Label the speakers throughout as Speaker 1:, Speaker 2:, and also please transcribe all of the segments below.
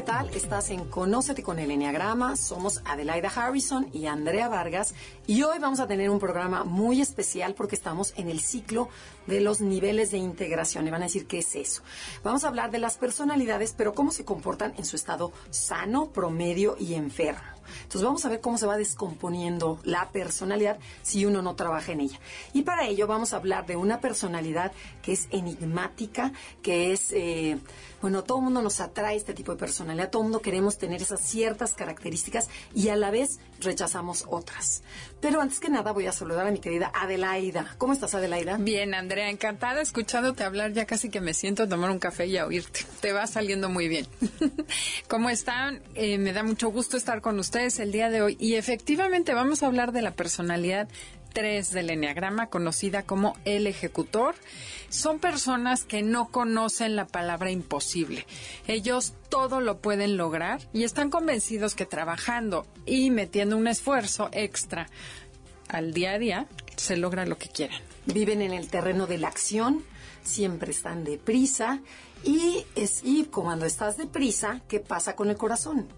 Speaker 1: ¿Qué tal? Estás en Conócete con el Enneagrama. Somos Adelaida Harrison y Andrea Vargas. Y hoy vamos a tener un programa muy especial porque estamos en el ciclo de los niveles de integración. Y van a decir, ¿qué es eso? Vamos a hablar de las personalidades, pero cómo se comportan en su estado sano, promedio y enfermo. Entonces vamos a ver cómo se va descomponiendo la personalidad si uno no trabaja en ella. Y para ello vamos a hablar de una personalidad que es enigmática, que es... Eh, bueno, todo el mundo nos atrae este tipo de personalidad, todo el mundo queremos tener esas ciertas características y a la vez rechazamos otras. Pero antes que nada voy a saludar a mi querida Adelaida. ¿Cómo estás, Adelaida?
Speaker 2: Bien, Andrea, encantada escuchándote hablar, ya casi que me siento a tomar un café y a oírte. Te va saliendo muy bien. ¿Cómo están? Eh, me da mucho gusto estar con ustedes el día de hoy y efectivamente vamos a hablar de la personalidad 3 del Enneagrama, conocida como el ejecutor, son personas que no conocen la palabra imposible. Ellos todo lo pueden lograr y están convencidos que trabajando y metiendo un esfuerzo extra al día a día se logra lo que quieren.
Speaker 1: Viven en el terreno de la acción, siempre están deprisa y es y cuando estás deprisa, ¿qué pasa con el corazón?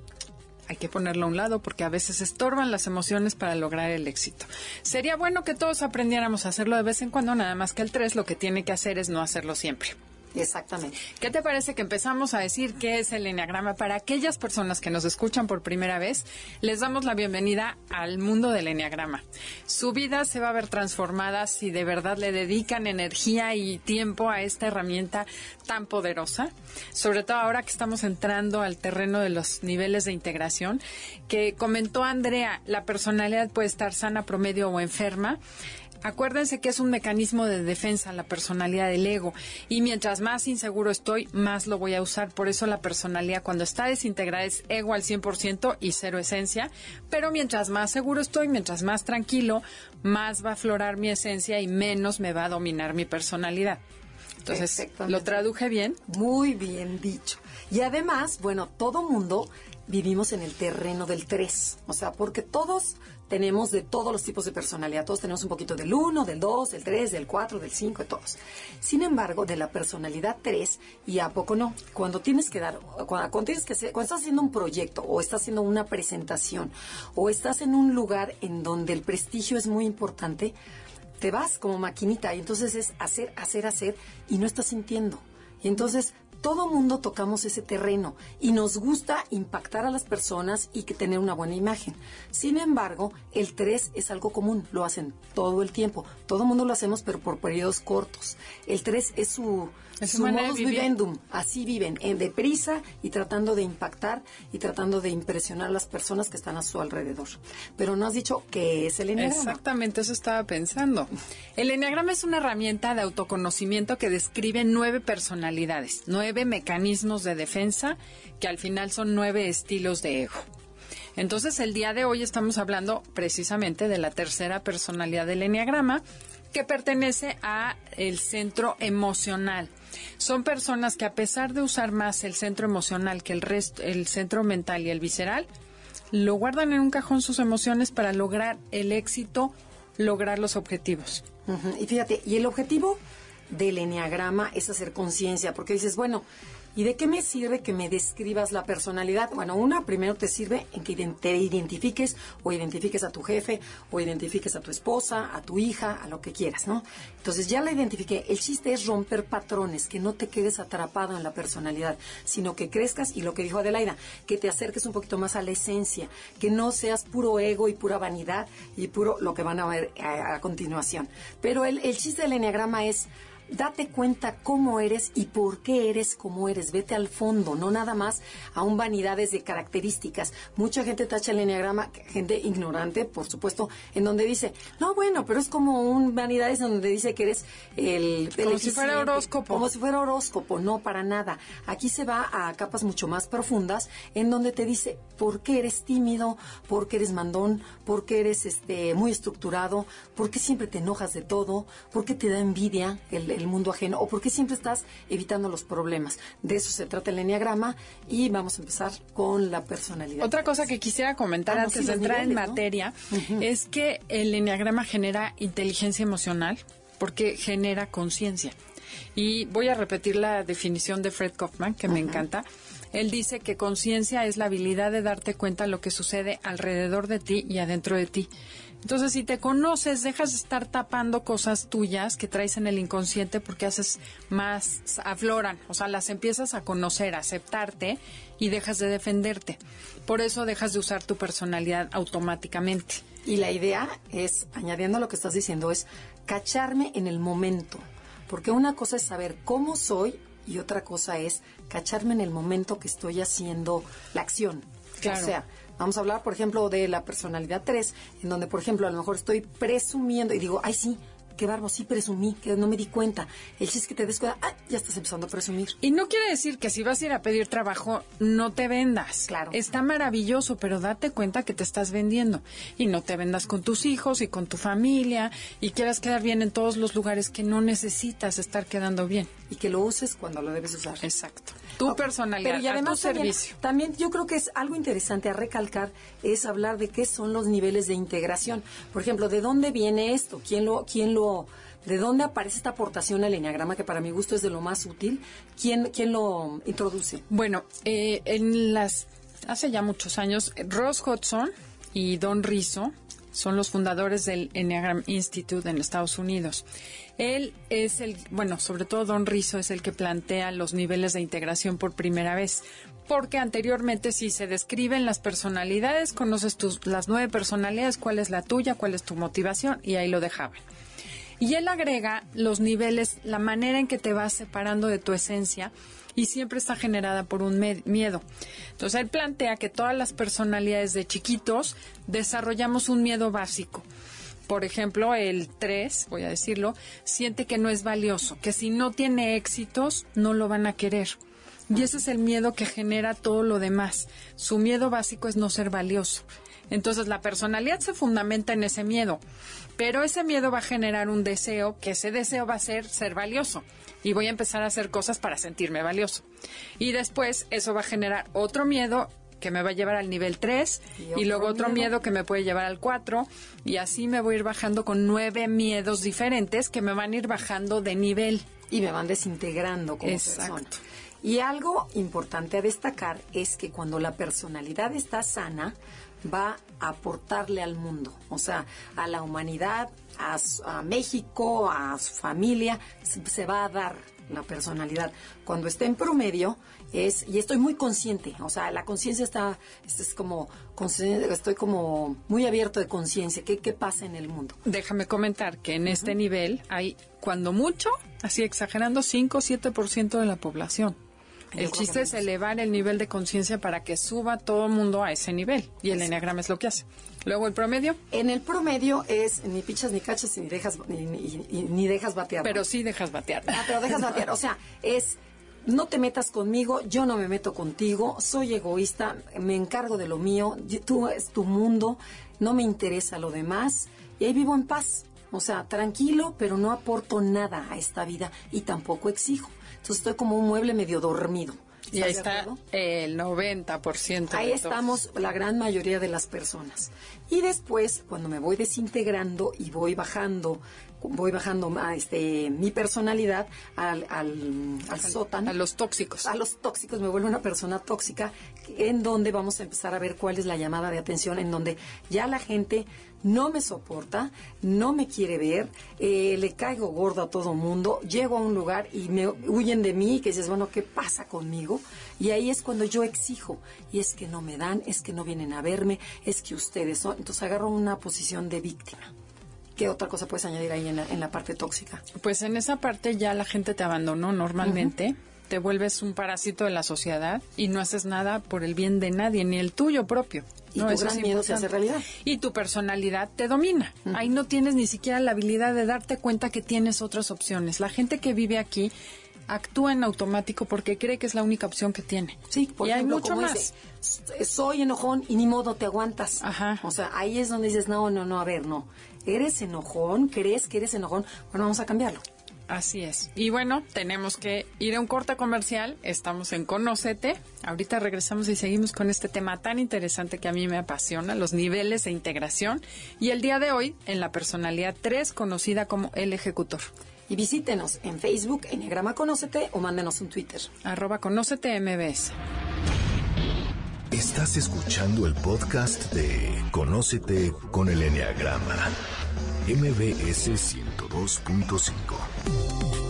Speaker 2: Hay que ponerlo a un lado porque a veces estorban las emociones para lograr el éxito. Sería bueno que todos aprendiéramos a hacerlo de vez en cuando, nada más que el 3 lo que tiene que hacer es no hacerlo siempre.
Speaker 1: Exactamente.
Speaker 2: ¿Qué te parece que empezamos a decir qué es el Enneagrama? Para aquellas personas que nos escuchan por primera vez, les damos la bienvenida al mundo del Enneagrama. Su vida se va a ver transformada si de verdad le dedican energía y tiempo a esta herramienta tan poderosa, sobre todo ahora que estamos entrando al terreno de los niveles de integración, que comentó Andrea, la personalidad puede estar sana, promedio o enferma. Acuérdense que es un mecanismo de defensa la personalidad del ego y mientras más inseguro estoy, más lo voy a usar. Por eso la personalidad cuando está desintegrada es ego al 100% y cero esencia, pero mientras más seguro estoy, mientras más tranquilo, más va a aflorar mi esencia y menos me va a dominar mi personalidad. Entonces, ¿lo traduje bien?
Speaker 1: Muy bien dicho. Y además, bueno, todo mundo vivimos en el terreno del 3. O sea, porque todos tenemos de todos los tipos de personalidad. Todos tenemos un poquito del 1, del 2, del 3, del 4, del 5, de todos. Sin embargo, de la personalidad 3, y a poco no. Cuando tienes que dar, cuando, tienes que hacer, cuando estás haciendo un proyecto, o estás haciendo una presentación, o estás en un lugar en donde el prestigio es muy importante, te vas como maquinita y entonces es hacer, hacer, hacer y no estás sintiendo. Y entonces todo mundo tocamos ese terreno y nos gusta impactar a las personas y que tener una buena imagen. Sin embargo, el 3 es algo común, lo hacen todo el tiempo. Todo mundo lo hacemos, pero por periodos cortos. El 3 es su, su modus vivendum. Así viven, en deprisa y tratando de impactar y tratando de impresionar a las personas que están a su alrededor. Pero no has dicho qué es el enneagrama.
Speaker 2: Exactamente, eso estaba pensando. El enneagrama es una herramienta de autoconocimiento que describe nueve personalidades, nueve mecanismos de defensa que al final son nueve estilos de ego. Entonces, el día de hoy estamos hablando precisamente de la tercera personalidad del Enneagrama, que pertenece a el centro emocional. Son personas que a pesar de usar más el centro emocional que el resto, el centro mental y el visceral, lo guardan en un cajón sus emociones para lograr el éxito, lograr los objetivos.
Speaker 1: Y fíjate, y el objetivo del enneagrama es hacer conciencia, porque dices, bueno, ¿y de qué me sirve que me describas la personalidad? Bueno, una, primero te sirve en que te identifiques o identifiques a tu jefe o identifiques a tu esposa, a tu hija, a lo que quieras, ¿no? Entonces ya la identifiqué. El chiste es romper patrones, que no te quedes atrapado en la personalidad, sino que crezcas y lo que dijo Adelaida, que te acerques un poquito más a la esencia, que no seas puro ego y pura vanidad y puro lo que van a ver a, continuación. Pero el chiste del enneagrama es date cuenta cómo eres y por qué eres como eres. Vete al fondo, no nada más a un vanidades de características. Mucha gente tacha el enneagrama, gente ignorante, por supuesto, en donde dice, no, bueno, pero es como un vanidades en donde dice que eres el...
Speaker 2: como si fuera horóscopo.
Speaker 1: Como si fuera horóscopo, no, para nada. Aquí se va a capas mucho más profundas, en donde te dice por qué eres tímido, por qué eres mandón, por qué eres este, muy estructurado, por qué siempre te enojas de todo, por qué te da envidia el, el mundo ajeno o por qué siempre estás evitando los problemas. De eso se trata el enneagrama y vamos a empezar con la personalidad.
Speaker 2: Otra cosa que quisiera comentar
Speaker 1: Ah, no,
Speaker 2: antes
Speaker 1: sí,
Speaker 2: de entrar en materia es que el enneagrama genera inteligencia emocional porque genera conciencia. Y voy a repetir la definición de Fred Kaufman, que me encanta. Él dice que conciencia es la habilidad de darte cuenta de lo que sucede alrededor de ti y adentro de ti. Entonces, si te conoces, dejas de estar tapando cosas tuyas que traes en el inconsciente porque haces más, afloran, o sea, las empiezas a conocer, a aceptarte y dejas de defenderte. Por eso dejas de usar tu personalidad automáticamente.
Speaker 1: Y la idea es, añadiendo a lo que estás diciendo, es cacharme en el momento. Porque una cosa es saber cómo soy y otra cosa es cacharme en el momento que estoy haciendo la acción.
Speaker 2: Claro.
Speaker 1: O sea, vamos a hablar, por ejemplo, de la personalidad 3, en donde, por ejemplo, a lo mejor estoy presumiendo y digo, ay, sí, qué barbo, sí presumí, que no me di cuenta. El chiste es que te des cuenta, ah, ya estás empezando a presumir.
Speaker 2: Y no quiere decir que si vas a ir a pedir trabajo, no te vendas.
Speaker 1: Claro.
Speaker 2: Está maravilloso, pero date cuenta que te estás vendiendo. Y no te vendas con tus hijos y con tu familia y quieras quedar bien en todos los lugares que no necesitas estar quedando bien.
Speaker 1: Y que lo uses cuando lo debes usar.
Speaker 2: Exacto. Tu
Speaker 1: Ok,
Speaker 2: personalidad,
Speaker 1: pero y
Speaker 2: a
Speaker 1: además
Speaker 2: tu
Speaker 1: también,
Speaker 2: servicio.
Speaker 1: también yo creo que es algo interesante a recalcar es hablar de qué son los niveles de integración. Por ejemplo, ¿de dónde viene esto? ¿Quién lo, quién lo, de dónde aparece esta aportación al enneagrama que para mi gusto es de lo más útil? ¿Quién, quién lo introduce?
Speaker 2: Bueno, eh, en las hace ya muchos años, Ross Hudson y Don Rizzo son los fundadores del Enneagram Institute en Estados Unidos. Él es el, bueno, sobre todo Don Rizzo es el que plantea los niveles de integración por primera vez, porque anteriormente si se describen las personalidades, conoces tus, las nueve personalidades, cuál es la tuya, cuál es tu motivación, y ahí lo dejaban. Y él agrega los niveles, la manera en que te vas separando de tu esencia y siempre está generada por un miedo. Entonces él plantea que todas las personalidades de chiquitos desarrollamos un miedo básico. Por ejemplo, el 3, voy a decirlo, siente que no es valioso, que si no tiene éxitos no lo van a querer. Y ese es el miedo que genera todo lo demás. Su miedo básico es no ser valioso. Entonces la personalidad se fundamenta en ese miedo, pero ese miedo va a generar un deseo, que ese deseo va a ser ser valioso. Y voy a empezar a hacer cosas para sentirme valioso. Y después eso va a generar otro miedo que me va a llevar al nivel 3
Speaker 1: Y
Speaker 2: luego otro
Speaker 1: miedo.
Speaker 2: miedo que me puede llevar al 4 y así me voy a ir bajando con nueve miedos diferentes que me van a ir bajando de nivel.
Speaker 1: Y me van desintegrando como
Speaker 2: Exacto.
Speaker 1: persona. Y algo importante a destacar es que cuando la personalidad está sana, va a aportarle al mundo, o sea, a la humanidad, a, a México, a su familia, se, se va a dar la personalidad. Cuando esté en promedio es, y estoy muy consciente, o sea, la conciencia está, es como, estoy como muy abierto de conciencia, ¿qué, ¿qué pasa en el mundo?
Speaker 2: Déjame comentar que en este nivel hay, cuando mucho, así exagerando, 5 o 7% de la población. El chiste es elevar el nivel de conciencia para que suba todo el mundo a ese nivel. Y el enneagrama es lo que hace. Luego el promedio,
Speaker 1: En el promedio es ni pichas ni cachas ni dejas, ni, ni- dejas batear.
Speaker 2: pero sí dejas batear.
Speaker 1: Ah, pero dejas batear. O sea, es no te metas conmigo, yo no me meto contigo, soy egoísta, me encargo de lo mío, tú es tu mundo, no me interesa lo demás y ahí vivo en paz. O sea, tranquilo, pero no aporto nada a esta vida y tampoco exijo. Entonces estoy como un mueble medio dormido.
Speaker 2: Y ahí
Speaker 1: ¿Estás de
Speaker 2: está el 90% de
Speaker 1: Ahí estamos la gran mayoría de las personas. Y después, cuando me voy desintegrando y voy bajando, voy bajando a, este, mi personalidad al, al, al sótano.
Speaker 2: A los tóxicos.
Speaker 1: a los tóxicos, me vuelvo una persona tóxica, en donde vamos a empezar a ver cuál es la llamada de atención, en donde ya la gente no me soporta, no me quiere ver, eh, le caigo gordo a todo mundo, llego a un lugar y me huyen de mí, que dices, bueno, ¿qué pasa conmigo? Y ahí es cuando yo exijo, y es que no me dan, es que no vienen a verme, es que ustedes son, entonces agarro una posición de víctima. ¿Qué otra cosa puedes añadir ahí en la, en la parte tóxica?
Speaker 2: Pues en esa parte ya la gente te abandonó normalmente. Te vuelves un parásito de la sociedad y no haces nada por el bien de nadie, ni el tuyo propio.
Speaker 1: Y
Speaker 2: No,
Speaker 1: tu gran
Speaker 2: es
Speaker 1: miedo se hace realidad.
Speaker 2: Y tu personalidad te domina. Ahí no tienes ni siquiera la habilidad de darte cuenta que tienes otras opciones. La gente que vive aquí actúa en automático porque cree que es la única opción que tiene.
Speaker 1: Sí, por
Speaker 2: y
Speaker 1: ejemplo,
Speaker 2: hay mucho
Speaker 1: como
Speaker 2: más.
Speaker 1: dice, "S- soy enojón y ni modo te aguantas.
Speaker 2: Ajá.
Speaker 1: O sea, ahí es donde dices, no, no, no, a ver, no. ¿Eres enojón? ¿Crees que eres enojón? Bueno, vamos a cambiarlo.
Speaker 2: Así es. Y bueno, tenemos que ir a un corte comercial. Estamos en Conócete. Ahorita regresamos y seguimos con este tema tan interesante que a mí me apasiona, los niveles de integración. Y el día de hoy, en la personalidad 3, conocida como el ejecutor.
Speaker 1: Y visítenos en Facebook, Enneagrama Conócete, o mándenos un Twitter.
Speaker 2: Arroba Conócete MBS.
Speaker 3: Estás escuchando el podcast de Conócete con el Enneagrama. MBS 102.5.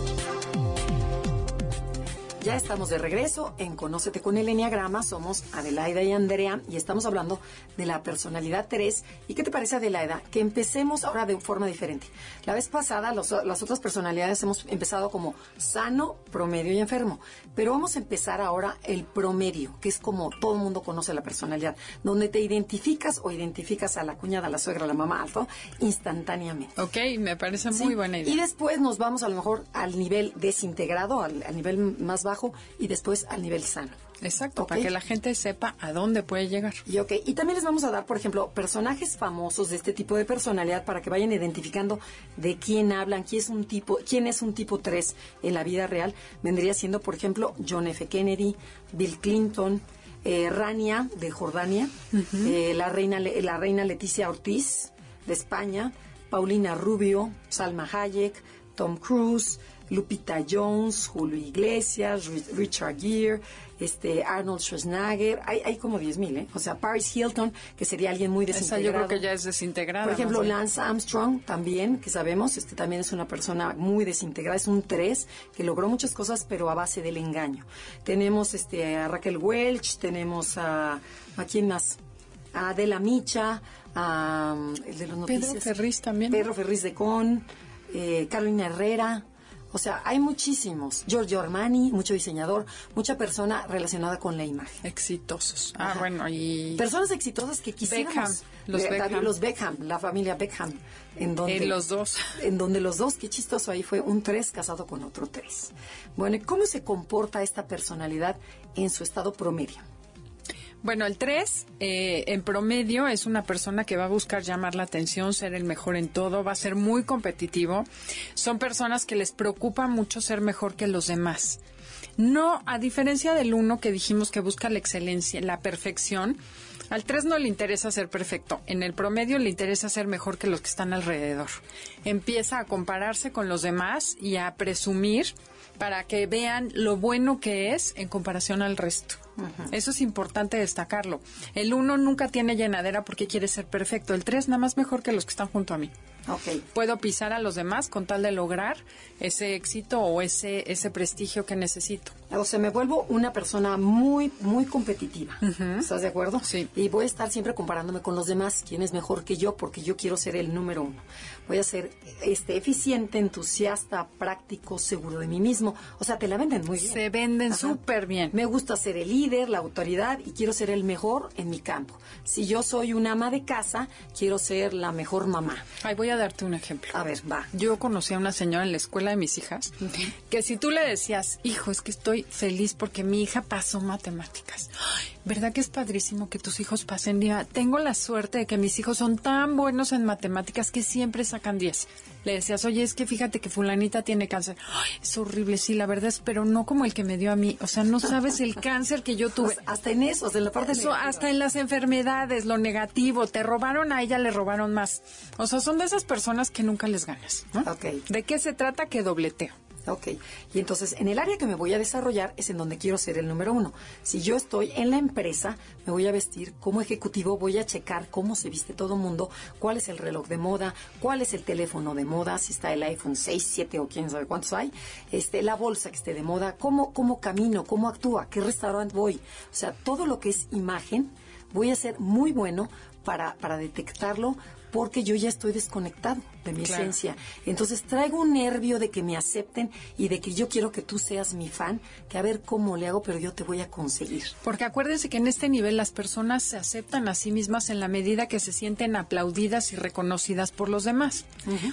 Speaker 1: Ya estamos de regreso en Conócete con el Enneagrama. Somos Adelaida y Andrea y estamos hablando de la personalidad 3. ¿Y qué te parece, Adelaida? Que empecemos ahora de forma diferente. La vez pasada, los- las otras personalidades hemos empezado como sano, promedio y enfermo. Pero vamos a empezar ahora el promedio, que es como todo el mundo conoce la personalidad, donde te identificas o identificas a la cuñada, a la suegra, a la mamá, alto, instantáneamente.
Speaker 2: Ok, me parece
Speaker 1: Sí,
Speaker 2: muy buena
Speaker 1: Y
Speaker 2: idea.
Speaker 1: después nos vamos a lo mejor al nivel desintegrado, al, al nivel más bajo y después al nivel sano.
Speaker 2: Exacto, para que la gente sepa a dónde puede llegar.
Speaker 1: Y, ok, y también les vamos a dar, por ejemplo, personajes famosos de este tipo de personalidad para que vayan identificando de quién hablan, quién es un tipo, quién es un tipo 3 en la vida real. Vendría siendo, por ejemplo, John F. Kennedy, Bill Clinton, eh, Rania de Jordania, eh, la, reina, la reina Leticia Ortiz de España, Paulina Rubio, Salma Hayek, Tom Cruise, Lupita Jones, Julio Iglesias, Ri- Richard Gere, este Arnold Schwarzenegger, hay, hay como 10 mil, ¿eh? O sea, Paris Hilton, que sería alguien muy
Speaker 2: Esa
Speaker 1: desintegrado.
Speaker 2: yo creo que ya es desintegrada.
Speaker 1: Por ejemplo. Lance Armstrong también, que sabemos, este también es una persona muy desintegrada, es un 3 que logró muchas cosas, pero a base del engaño. Tenemos este a Raquel Welch, tenemos a a quién más? A Adela Micha, a el de los
Speaker 2: Pedro
Speaker 1: noticias.
Speaker 2: Ferriz también.
Speaker 1: Pedro Ferriz de Con, eh, Carolina Herrera. O sea, hay muchísimos. Giorgio Armani, mucho diseñador, mucha persona relacionada con la imagen.
Speaker 2: Exitosos. Ah,
Speaker 1: Ajá.
Speaker 2: bueno, y...
Speaker 1: Personas exitosas que quisiéramos.
Speaker 2: Beckham, los
Speaker 1: Eh,
Speaker 2: Beckham.
Speaker 1: los Beckham, la familia Beckham. En donde,
Speaker 2: Eh, los dos.
Speaker 1: En donde los dos, qué chistoso, ahí fue un tres casado con otro tres. Bueno, ¿y cómo se comporta esta personalidad en su estado promedio?
Speaker 2: Bueno, el 3, en promedio, es una persona que va a buscar llamar la atención, ser el mejor en todo, va a ser muy competitivo. Son personas que les preocupa mucho ser mejor que los demás. No, a diferencia del 1 que dijimos que busca la excelencia, la perfección, al 3 no le interesa ser perfecto. En el promedio le interesa ser mejor que los que están alrededor. Empieza a compararse con los demás y a presumir para que vean lo bueno que es en comparación al resto. Eso es importante destacarlo. El uno nunca tiene llenadera porque quiere ser perfecto. El tres nada más mejor que los que están junto a mí.
Speaker 1: Ok.
Speaker 2: Puedo pisar a los demás con tal de lograr ese éxito o ese, ese prestigio que necesito.
Speaker 1: O sea, me vuelvo una persona muy, muy competitiva. ¿Estás de acuerdo?
Speaker 2: Sí.
Speaker 1: Y voy a estar siempre comparándome con los demás, quién es mejor que yo, porque yo quiero ser el número uno. Voy a ser este, eficiente, entusiasta, práctico, seguro de mí mismo. O sea, te la venden muy bien.
Speaker 2: Se venden súper bien.
Speaker 1: Me gusta ser el líder, la autoridad y quiero ser el mejor en mi campo. Si yo soy una ama de casa, quiero ser la mejor mamá.
Speaker 2: Ay, voy a darte un ejemplo.
Speaker 1: A ver, va.
Speaker 2: Yo conocí a una señora en la escuela de mis hijas que si tú le decías, hijo, es que estoy feliz porque mi hija pasó matemáticas. Ay, ¿Verdad que es padrísimo que tus hijos pasen día? Tengo la suerte de que mis hijos son tan buenos en matemáticas que siempre sacan 10. Le decías, oye, es que fíjate que fulanita tiene cáncer. Ay, es horrible, sí, la verdad es, pero no como el que me dio a mí. O sea, no sabes el cáncer que yo tuve.
Speaker 1: Pues, hasta en eso, en la parte
Speaker 2: Eso,
Speaker 1: negativa.
Speaker 2: hasta en las enfermedades, lo negativo, te robaron a ella, le robaron más. O sea, son de esas personas que nunca les ganas. ¿no?
Speaker 1: Ok.
Speaker 2: ¿De qué se trata? Que dobleteo.
Speaker 1: Ok, y entonces en el área que me voy a desarrollar es en donde quiero ser el número uno. Si yo estoy en la empresa, me voy a vestir como ejecutivo, voy a checar cómo se viste todo mundo, cuál es el reloj de moda, cuál es el teléfono de moda, si está el iPhone 6, 7 o quién sabe cuántos hay, este, la bolsa que esté de moda, cómo, cómo camino, cómo actúa, qué restaurante voy. O sea, todo lo que es imagen, voy a ser muy bueno para, para detectarlo porque yo ya estoy desconectado. De mi
Speaker 2: Claro.
Speaker 1: esencia. Entonces traigo un nervio de que me acepten y de que yo quiero que tú seas mi fan, que a ver cómo le hago, pero yo te voy a conseguir.
Speaker 2: Porque acuérdense que en este nivel las personas se aceptan a sí mismas en la medida que se sienten aplaudidas y reconocidas por los demás.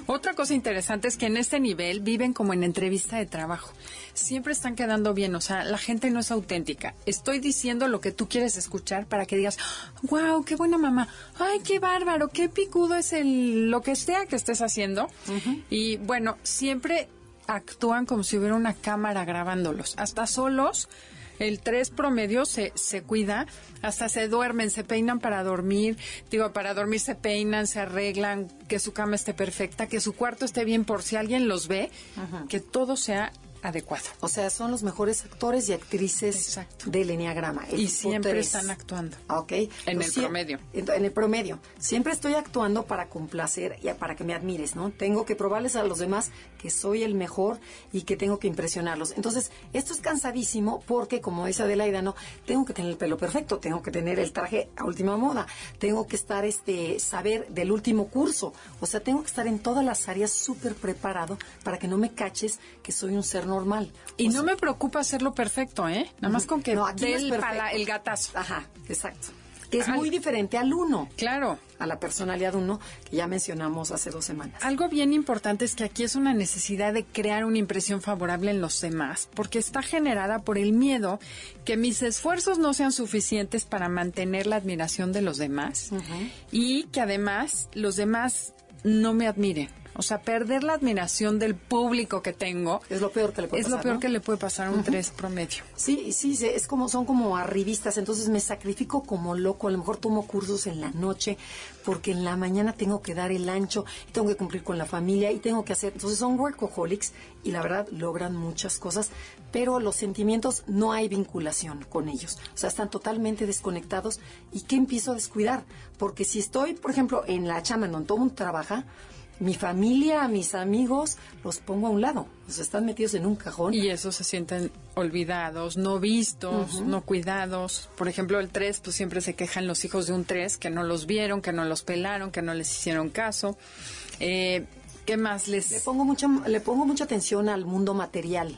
Speaker 2: Otra cosa interesante es que en este nivel viven como en entrevista de trabajo. Siempre están quedando bien, o sea, la gente no es auténtica. Estoy diciendo lo que tú quieres escuchar para que digas, wow, qué buena mamá, ay, qué bárbaro, qué picudo es el lo que sea que estés haciendo. Y bueno, siempre actúan como si hubiera una cámara grabándolos, hasta solos. El 3 promedio se, se cuida, hasta se duermen, se peinan para dormir. Digo, para dormir se peinan, se arreglan, que su cama esté perfecta, que su cuarto esté bien por si alguien los ve, que todo sea adecuado.
Speaker 1: O sea, son los mejores actores y actrices
Speaker 2: Exacto.
Speaker 1: del Enneagrama. el
Speaker 2: Y siempre
Speaker 1: tres.
Speaker 2: están actuando.
Speaker 1: Ok.
Speaker 2: En el promedio.
Speaker 1: En, en el promedio. Siempre estoy actuando para complacer y para que me admires, ¿no? Tengo que probarles a los demás que soy el mejor y que tengo que impresionarlos. Entonces, esto es cansadísimo porque, como dice Adelaida, ¿no? Tengo que tener el pelo perfecto, tengo que tener el traje a última moda, tengo que estar, este, saber del último curso. O sea, tengo que estar en todas las áreas súper preparado para que no me caches que soy un ser normal.
Speaker 2: Y
Speaker 1: O
Speaker 2: no
Speaker 1: sea,
Speaker 2: me preocupa hacerlo perfecto, ¿eh? Nada más con que
Speaker 1: no, aquí no es
Speaker 2: pala- el gatazo.
Speaker 1: Ajá, exacto. Que es
Speaker 2: Al-
Speaker 1: muy diferente al uno,
Speaker 2: Claro.
Speaker 1: a la personalidad uno que ya mencionamos hace dos semanas.
Speaker 2: Algo bien importante es que aquí es una necesidad de crear una impresión favorable en los demás, porque está generada por el miedo que mis esfuerzos no sean suficientes para mantener la admiración de los demás y que además los demás no me admiren. O sea, perder la admiración del público que tengo
Speaker 1: Es lo peor que le puede
Speaker 2: es
Speaker 1: pasar,
Speaker 2: lo peor
Speaker 1: ¿no?
Speaker 2: que le puede pasar a un 3 promedio.
Speaker 1: Sí, sí, sí, es como son como arribistas, entonces me sacrifico como loco, a lo mejor tomo cursos en la noche porque en la mañana tengo que dar el ancho y tengo que cumplir con la familia y tengo que hacer, entonces son workaholics y la verdad logran muchas cosas, pero los sentimientos no hay vinculación con ellos, o sea, están totalmente desconectados y ¿qué empiezo a descuidar? Porque si estoy, por ejemplo, en la chama en donde todo el mundo trabaja, mi familia, mis amigos, los pongo a un lado, sea, están metidos en un cajón.
Speaker 2: Y eso se sienten olvidados, no vistos, no cuidados. Por ejemplo, el 3, pues siempre se quejan los hijos de un 3 que no los vieron, que no los pelaron, que no les hicieron caso. Eh, ¿Qué más les...?
Speaker 1: Le pongo mucha, le pongo mucha atención al mundo material.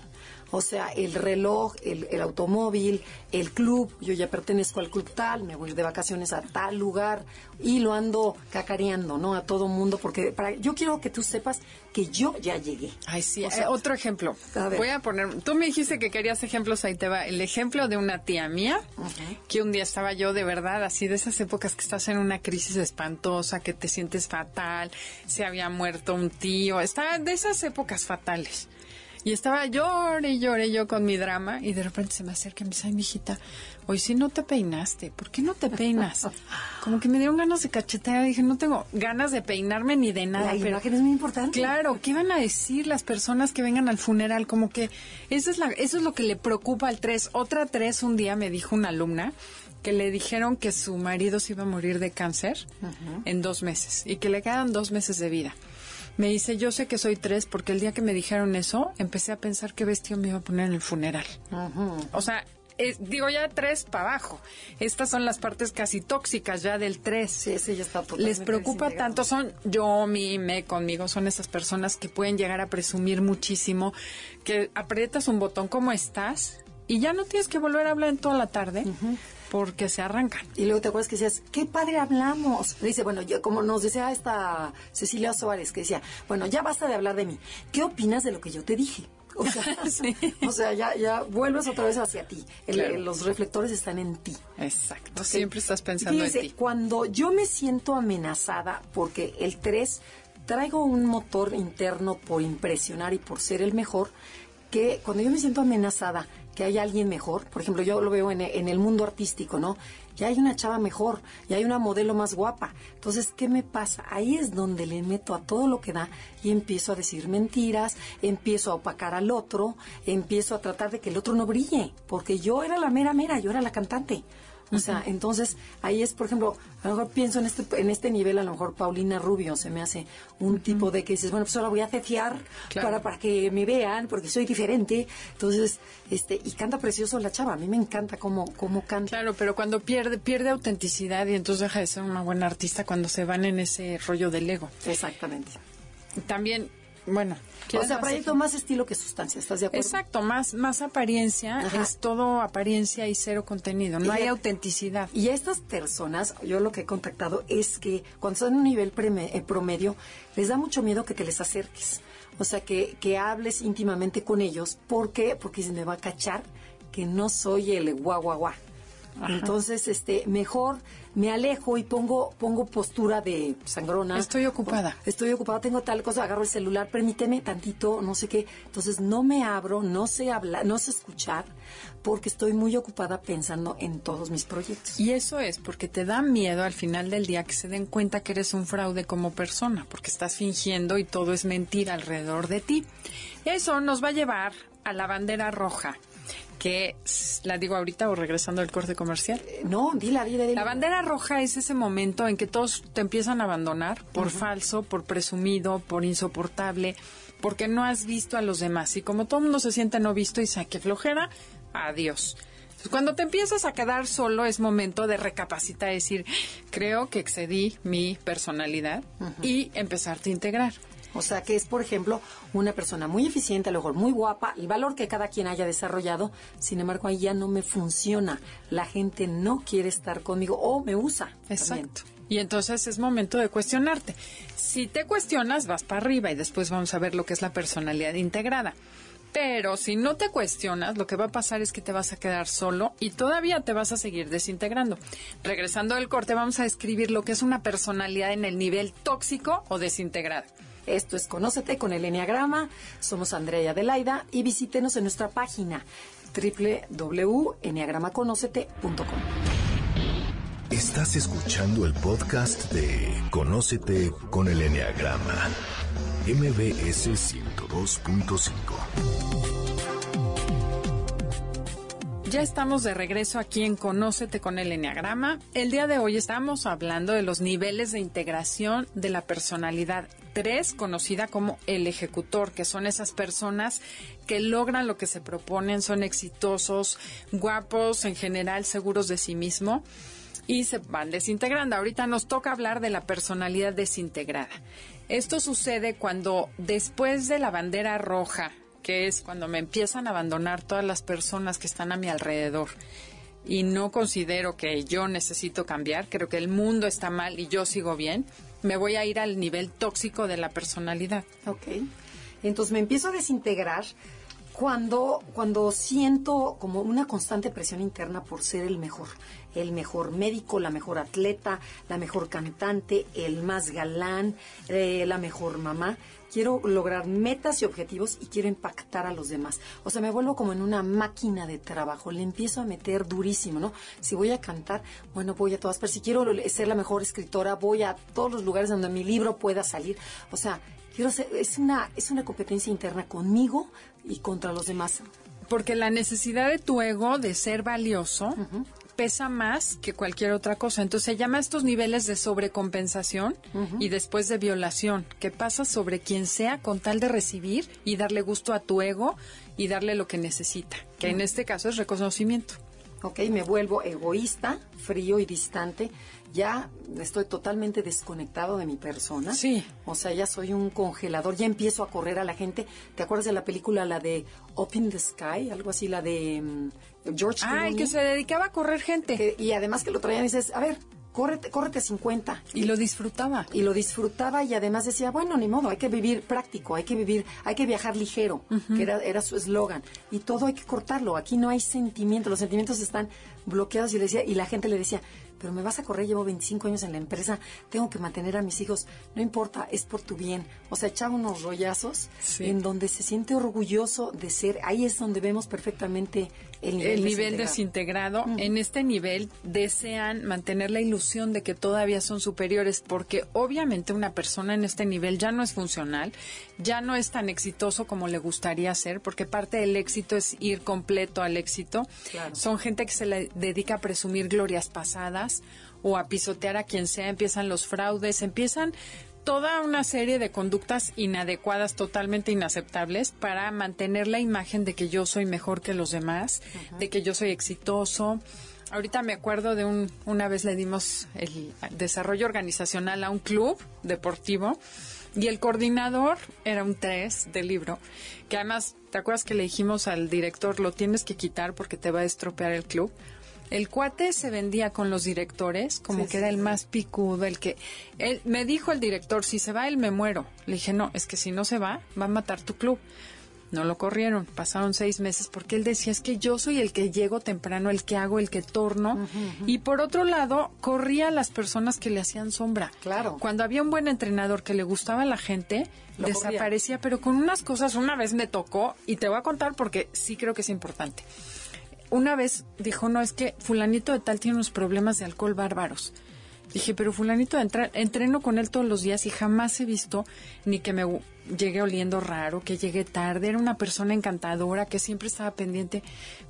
Speaker 1: O sea, el reloj, el, el automóvil, el club. Yo ya pertenezco al club tal, me voy de vacaciones a tal lugar y lo ando cacareando, ¿no? A todo mundo, porque para, yo quiero que tú sepas que yo ya llegué.
Speaker 2: Ay, sí.
Speaker 1: O sea,
Speaker 2: Eh, otro ejemplo.
Speaker 1: a ver.
Speaker 2: Voy a poner... Tú me dijiste que querías ejemplos, ahí te va. El ejemplo de una tía mía, que un día estaba yo de verdad, así de esas épocas que estás en una crisis espantosa, que te sientes fatal, se había muerto un tío, estaba de esas épocas fatales. Y estaba llore y llore yo con mi drama y de repente se me acerca y me dice, ay, mijita, hoy sí no te peinaste, ¿por qué no te peinas? Como que me dieron ganas de cachetear, dije, no tengo ganas de peinarme ni de nada.
Speaker 1: La
Speaker 2: pero-
Speaker 1: imagen es muy importante.
Speaker 2: Claro, ¿qué van a decir las personas que vengan al funeral? Como que eso es, la, eso es lo que le preocupa al 3. Otra 3 un día me dijo una alumna que le dijeron que su marido se iba a morir de cáncer en dos meses y que le quedan dos meses de vida. Me dice, yo sé que soy 3 porque el día que me dijeron eso, empecé a pensar qué vestido me iba a poner en el funeral. O sea, digo ya 3 para abajo. Estas son las partes casi tóxicas ya del 3
Speaker 1: Sí, ese ya está
Speaker 2: les preocupa tanto, son yo, mi, me, conmigo, son esas personas que pueden llegar a presumir muchísimo, que aprietas un botón como estás y ya no tienes que volver a hablar en toda la tarde porque se arrancan.
Speaker 1: Y luego te acuerdas que decías, qué padre hablamos. Dice, bueno, yo, como nos decía esta Cecilia Suárez, que decía, bueno, ya basta de hablar de mí. ¿Qué opinas de lo que yo te dije? O sea,
Speaker 2: Sí.
Speaker 1: o sea ya, ya vuelves otra vez hacia ti. El-
Speaker 2: Claro.
Speaker 1: los reflectores están en ti.
Speaker 2: Exacto, siempre estás pensando en ti.
Speaker 1: Cuando yo me siento amenazada porque el 3 traigo un motor interno por impresionar y por ser el mejor, que cuando yo me siento amenazada que hay alguien mejor, por ejemplo, yo lo veo en, en el mundo artístico, ¿no? Ya hay una chava mejor, ya hay una modelo más guapa. Entonces, ¿qué me pasa? Ahí es donde le meto a todo lo que da y empiezo a decir mentiras, empiezo a opacar al otro, empiezo a tratar de que el otro no brille, porque yo era la mera mera, yo era la cantante. O sea, entonces ahí es, por ejemplo, a lo mejor pienso en este en este nivel, a lo mejor Paulina Rubio se me hace un tipo de que dices, bueno, pues ahora voy a
Speaker 2: Claro.
Speaker 1: para, para que me vean, porque soy diferente. Entonces, este, y canta precioso la chava, a mí me encanta cómo, cómo canta.
Speaker 2: Claro, pero cuando pierde, pierde autenticidad y entonces deja de ser una buena artista cuando se van en ese rollo del ego.
Speaker 1: Exactamente.
Speaker 2: también, bueno,
Speaker 1: o sea, proyecto más estilo que sustancia, ¿estás de acuerdo?
Speaker 2: Exacto, más, más apariencia, es todo apariencia y cero contenido, no hay autenticidad.
Speaker 1: Y a estas personas, yo lo que he contactado es que cuando están en un nivel eh, promedio, les da mucho miedo que te les acerques. O sea, que, que hables íntimamente con ellos. ¿Por qué? Porque se me va a cachar que no soy el guau, guau, guau. Entonces, este, mejor me alejo y pongo, pongo postura de sangrona.
Speaker 2: Estoy ocupada.
Speaker 1: Estoy ocupada, tengo tal cosa, agarro el celular, permíteme tantito, no sé qué. Entonces no me abro, no sé hablar, no sé escuchar, porque estoy muy ocupada pensando en todos mis proyectos.
Speaker 2: Y eso es porque te da miedo al final del día que se den cuenta que eres un fraude como persona, porque estás fingiendo y todo es mentira alrededor de ti. Eso nos va a llevar a la bandera roja que la digo ahorita o regresando al corte comercial.
Speaker 1: Eh, no, dila, dila, dila.
Speaker 2: La bandera roja es ese momento en que todos te empiezan a abandonar por falso, por presumido, por insoportable, porque no has visto a los demás. Y como todo el mundo se siente no visto y saque flojera, adiós. cuando te empiezas a quedar solo es momento de recapacitar, decir, creo que excedí mi personalidad y empezarte a integrar.
Speaker 1: O sea, que es, por ejemplo, una persona muy eficiente, a lo mejor muy guapa, el valor que cada quien haya desarrollado, sin embargo, ahí ya no me funciona. La gente no quiere estar conmigo o me usa.
Speaker 2: Exacto. Y entonces es momento de cuestionarte. Si te cuestionas, vas para arriba y después vamos a ver lo que es la personalidad integrada. Pero si no te cuestionas, lo que va a pasar es que te vas a quedar solo y todavía te vas a seguir desintegrando. Regresando del corte, vamos a describir lo que es una personalidad en el nivel tóxico o desintegrada.
Speaker 1: Esto es Conócete con el Enneagrama. Somos Andrea y Adelaida y visítenos en nuestra página www.enneagramaconócete.com.
Speaker 3: Estás escuchando el podcast de Conócete con el Enneagrama, MBS 102.5.
Speaker 2: Ya estamos de regreso aquí en Conócete con el Enneagrama. El día de hoy estamos hablando de los niveles de integración de la personalidad 3, conocida como el ejecutor, que son esas personas que logran lo que se proponen, son exitosos, guapos, en general seguros de sí mismo y se van desintegrando. Ahorita nos toca hablar de la personalidad desintegrada. Esto sucede cuando después de la bandera roja que es cuando me empiezan a abandonar todas las personas que están a mi alrededor y no considero que yo necesito cambiar, creo que el mundo está mal y yo sigo bien, me voy a ir al nivel tóxico de la personalidad.
Speaker 1: Ok. Entonces me empiezo a desintegrar cuando, cuando siento como una constante presión interna por ser el mejor, el mejor médico, la mejor atleta, la mejor cantante, el más galán, eh, la mejor mamá quiero lograr metas y objetivos y quiero impactar a los demás. O sea, me vuelvo como en una máquina de trabajo, le empiezo a meter durísimo, ¿no? Si voy a cantar, bueno, voy a todas, pero si quiero ser la mejor escritora, voy a todos los lugares donde mi libro pueda salir. O sea, quiero ser, es una, es una competencia interna conmigo y contra los demás.
Speaker 2: Porque la necesidad de tu ego de ser valioso pesa más que cualquier otra cosa. Entonces se llama estos niveles de sobrecompensación y después de violación, que pasa sobre quien sea con tal de recibir y darle gusto a tu ego y darle lo que necesita, que en este caso es reconocimiento.
Speaker 1: Ok, me vuelvo egoísta, frío y distante. Ya estoy totalmente desconectado de mi persona.
Speaker 2: Sí.
Speaker 1: O sea, ya soy un congelador. Ya empiezo a correr a la gente. ¿Te acuerdas de la película, la de Open the Sky? Algo así, la de mm, George
Speaker 2: Ah, el que se dedicaba a correr gente.
Speaker 1: y además que lo traían y dices, a ver, córrete, córrete 50.
Speaker 2: Y lo disfrutaba.
Speaker 1: Y lo disfrutaba y además decía, bueno, ni modo, hay que vivir práctico, hay que vivir, hay que viajar ligero, que era, era su eslogan. Y todo hay que cortarlo, aquí no hay sentimientos, los sentimientos están bloqueados y, le decía, y la gente le decía, pero me vas a correr, llevo 25 años en la empresa, tengo que mantener a mis hijos, no importa, es por tu bien. O sea, echaba unos rollazos en donde se siente orgulloso de ser, ahí es donde vemos perfectamente el
Speaker 2: nivel, desintegrado. En este nivel desean mantener la ilusión de que todavía son superiores, porque obviamente una persona en este nivel ya no es funcional, ya no es tan exitoso como le gustaría ser, porque parte del éxito es ir completo al éxito. Son gente que se le dedica a presumir glorias pasadas o a pisotear a quien sea, empiezan los fraudes, empiezan toda una serie de conductas inadecuadas, totalmente inaceptables, para mantener la imagen de que yo soy mejor que los demás, de que yo soy exitoso. Ahorita me acuerdo de un, una vez le dimos el desarrollo organizacional a un club deportivo Y el coordinador era un 3 del libro, que además, ¿te acuerdas que le dijimos al director, lo tienes que quitar porque te va a estropear el club? El cuate se vendía con los directores como que era el más picudo, el que... Él, me dijo el director, si se va él me muero. Le dije, no, es que si no se va, va a matar tu club. No lo corrieron, pasaron seis meses porque él decía, es que yo soy el que llego temprano, el que hago, el que torno. Y por otro lado, corría a las personas que le hacían sombra.
Speaker 1: Claro.
Speaker 2: Cuando había un buen entrenador que le gustaba a la gente,
Speaker 1: Lo
Speaker 2: desaparecía, pero con unas cosas, una vez me tocó, y te voy a contar porque sí creo que es importante. Una vez dijo, no, es que fulanito de tal tiene unos problemas de alcohol bárbaros. Dije, pero fulanito de entrar, entreno con él todos los días y jamás he visto ni que me llegue oliendo raro, que llegue tarde. Era una persona encantadora que siempre estaba pendiente.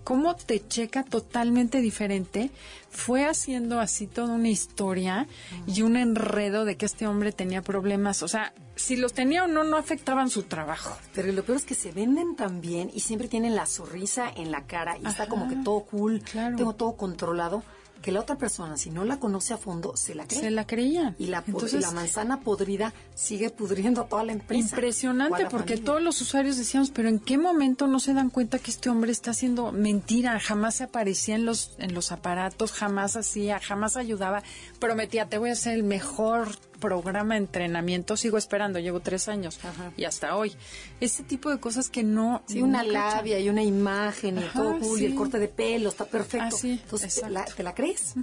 Speaker 2: ¿Cómo te checa totalmente diferente? Fue haciendo así toda una historia y un enredo de que este hombre tenía problemas. O sea, si los tenía o no, no afectaban su trabajo.
Speaker 1: Pero lo peor es que se venden tan bien y siempre tienen la sonrisa en la cara y está como que todo cool,
Speaker 2: claro.
Speaker 1: tengo todo controlado, que la otra persona, si no la conoce a fondo, se la cree.
Speaker 2: Se la creían.
Speaker 1: y la,
Speaker 2: Entonces,
Speaker 1: manzana podrida sigue pudriendo a toda la empresa.
Speaker 2: Impresionante porque
Speaker 1: familia.
Speaker 2: todos los usuarios decíamos, pero ¿en qué momento no se dan cuenta que este hombre está haciendo mentira? Jamás se aparecía en los en los aparatos, jamás hacía, jamás ayudaba. Prometía, te voy a hacer el mejor programa de entrenamiento. Sigo esperando, llevo tres años
Speaker 1: Ajá.
Speaker 2: y hasta hoy. Ese tipo de cosas que no.
Speaker 1: Sí, una labia y una imagen y
Speaker 2: Ajá,
Speaker 1: todo cool y el corte de pelo está perfecto.
Speaker 2: Ah, sí,
Speaker 1: Entonces, te la, te la crees?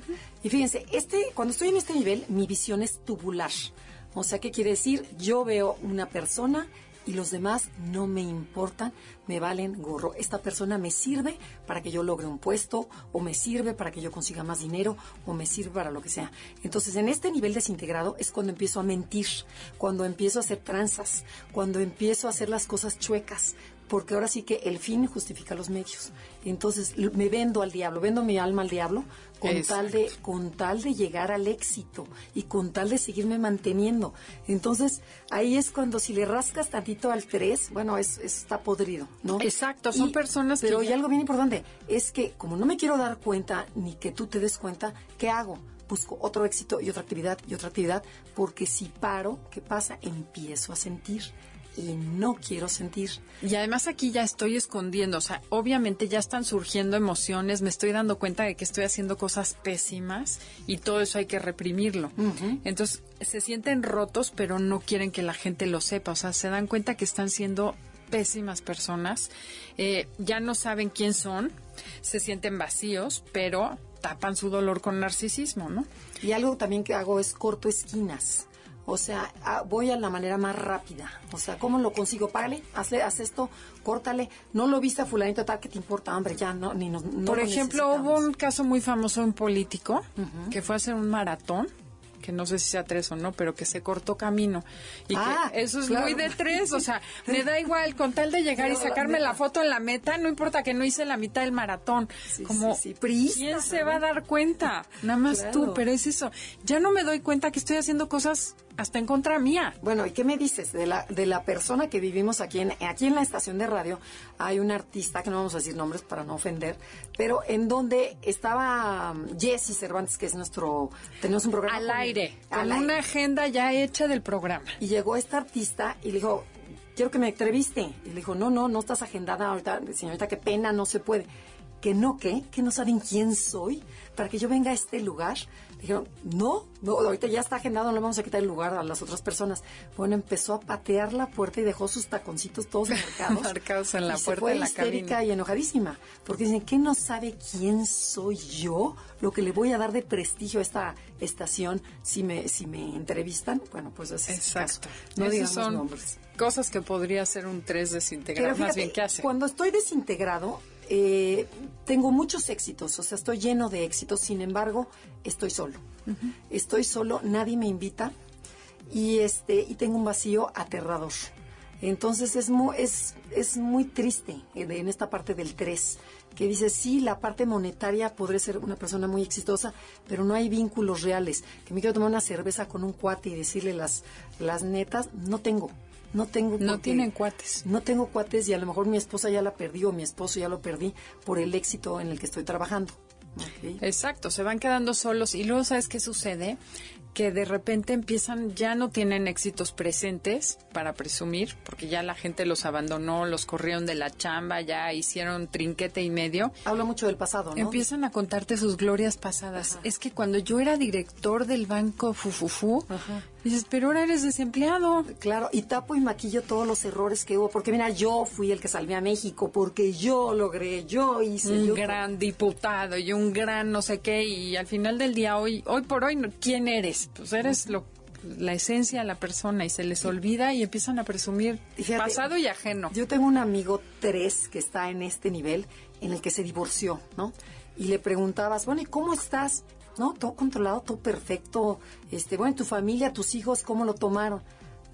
Speaker 1: Y fíjense, este, cuando estoy en este nivel, mi visión es tubular. O sea, ¿qué quiere decir? Yo veo una persona y los demás no me importan, me valen gorro. Esta persona me sirve para que yo logre un puesto, o me sirve para que yo consiga más dinero, o me sirve para lo que sea. Entonces, en este nivel desintegrado es cuando empiezo a mentir, cuando empiezo a hacer tranzas, cuando empiezo a hacer las cosas chuecas, porque ahora sí que el fin justifica los medios. Entonces me vendo al diablo, vendo mi alma al diablo con
Speaker 2: Exacto.
Speaker 1: tal de con tal de llegar al éxito y con tal de seguirme manteniendo. Entonces ahí es cuando si le rascas tantito al 3, bueno, es, es- está podrido, ¿no?
Speaker 2: Exacto, son personas que
Speaker 1: Pero
Speaker 2: ya-
Speaker 1: y algo bien importante es que como no me quiero dar cuenta ni que tú te des cuenta, ¿qué hago? Busco otro éxito y otra actividad y otra actividad, porque si paro, ¿qué pasa? Empiezo a sentir y no quiero sentir.
Speaker 2: Y además aquí ya estoy escondiendo, o sea, obviamente ya están surgiendo emociones, me estoy dando cuenta de que estoy haciendo cosas pésimas y todo eso hay que reprimirlo. Entonces, se sienten rotos, pero no quieren que la gente lo sepa, o sea, se dan cuenta que están siendo pésimas personas, eh, ya no saben quién son, se sienten vacíos, pero tapan su dolor con narcisismo, ¿no?
Speaker 1: Y algo también que hago es corto esquinas. O sea, ah, voy a la manera más rápida. O sea, ¿cómo lo consigo? Págale, hazle, haz esto, córtale. No lo viste a fulanito tal que te importa, hombre, ya no, ni nos, no
Speaker 2: Por
Speaker 1: lo
Speaker 2: ejemplo, hubo un caso muy famoso de un político que fue a hacer un maratón, que no sé si sea tres o no, pero que se cortó camino. Y
Speaker 1: Ah,
Speaker 2: que eso es
Speaker 1: claro.
Speaker 2: muy de tres, o sea, me da igual, con tal de llegar y
Speaker 1: Pero
Speaker 2: sacarme la foto en la meta, no importa que no hice la mitad del maratón.
Speaker 1: Sí,
Speaker 2: Como,
Speaker 1: sí, sí,
Speaker 2: ¿quién se va a dar cuenta? Nada más tú,
Speaker 1: Claro.
Speaker 2: pero es eso. Ya no me doy cuenta que estoy haciendo cosas hasta en contra mía.
Speaker 1: Bueno, ¿y qué me dices de la, de la persona que vivimos aquí en, aquí en la estación de radio? Hay un artista, que no vamos a decir nombres para no ofender, pero en donde estaba um, Jesse Cervantes, que es nuestro, tenemos un programa.
Speaker 2: Al
Speaker 1: con-
Speaker 2: aire, con
Speaker 1: aire.
Speaker 2: una agenda ya hecha del programa.
Speaker 1: Y llegó esta artista y le dijo, quiero que me entreviste. Y le dijo, no, no, no estás agendada ahorita, señorita, qué pena, no se puede. Que no, ¿qué? Que no saben quién soy para que yo venga a este lugar. Dijeron, no, no, ahorita ya está agendado, no le vamos a quitar el lugar a las otras personas. Bueno, empezó a patear la puerta y dejó sus taconcitos todos marcados.
Speaker 2: Marcados en la
Speaker 1: y se
Speaker 2: puerta
Speaker 1: fue
Speaker 2: de la
Speaker 1: histérica
Speaker 2: cabina.
Speaker 1: y enojadísima. Porque dicen, ¿qué no sabe quién soy yo? Lo que le voy a dar de prestigio a esta estación si me, si me entrevistan. Bueno, pues ese es el caso.
Speaker 2: Exacto.
Speaker 1: No digamos
Speaker 2: son
Speaker 1: nombres.
Speaker 2: cosas que podría ser un tres desintegrado. Más bien, ¿qué hace?
Speaker 1: cuando estoy desintegrado, eh, tengo muchos éxitos, o sea, estoy lleno de éxitos, sin embargo, estoy solo. Estoy solo, nadie me invita y este y tengo un vacío aterrador. Entonces es muy, es, es muy triste eh, en esta parte del 3, que dice, sí, la parte monetaria podré ser una persona muy exitosa, pero no hay vínculos reales. Que me quiero tomar una cerveza con un cuate y decirle las, las netas, no tengo. No tengo
Speaker 2: No
Speaker 1: porque-
Speaker 2: tienen cuates.
Speaker 1: no tengo cuates y a lo mejor mi esposa ya la perdió, mi esposo ya lo perdí por el éxito en el que estoy trabajando.
Speaker 2: Exacto, se van quedando solos y luego sabes qué sucede, que de repente empiezan, ya no tienen éxitos presentes para presumir, porque ya la gente los abandonó, los corrieron de la chamba, ya hicieron trinquete y medio.
Speaker 1: Habla mucho del pasado, ¿no?
Speaker 2: Empiezan a contarte sus glorias pasadas. Es que cuando yo era director del banco Fufufu, dices, pero ahora eres desempleado.
Speaker 1: Claro, y tapo y maquillo todos los errores que hubo, porque mira, yo fui el que salvé a México, porque yo logré, yo hice.
Speaker 2: Un
Speaker 1: yo-
Speaker 2: gran diputado y un gran no sé qué, y al final del día, hoy, hoy por hoy, ¿quién eres? Pues eres lo, la esencia de la persona y se les olvida y empiezan a presumir
Speaker 1: fíjate,
Speaker 2: pasado y ajeno.
Speaker 1: Yo tengo un amigo tres que está en este nivel en el que se divorció, ¿no? Y le preguntabas, bueno, ¿y cómo estás? No, todo controlado, todo perfecto. Este, bueno, tu familia, tus hijos, ¿cómo lo tomaron?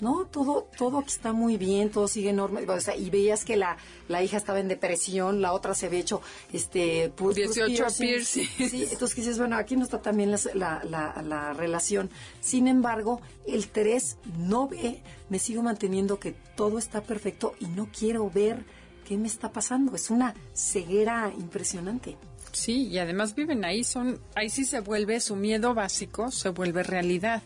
Speaker 1: No, todo, todo aquí está muy bien, todo sigue. O sea, y veías que la, la hija estaba en depresión, la otra se había hecho, este, pu- puros
Speaker 2: 18
Speaker 1: piercings. Sí, entonces dices, bueno, aquí no está tan bien las- la, la, la relación. Sin embargo, el 3 no ve, me sigo manteniendo que todo está perfecto y no quiero ver qué me está pasando. Es una ceguera impresionante.
Speaker 2: Sí, y además viven ahí, son, ahí sí se vuelve su miedo básico, se vuelve realidad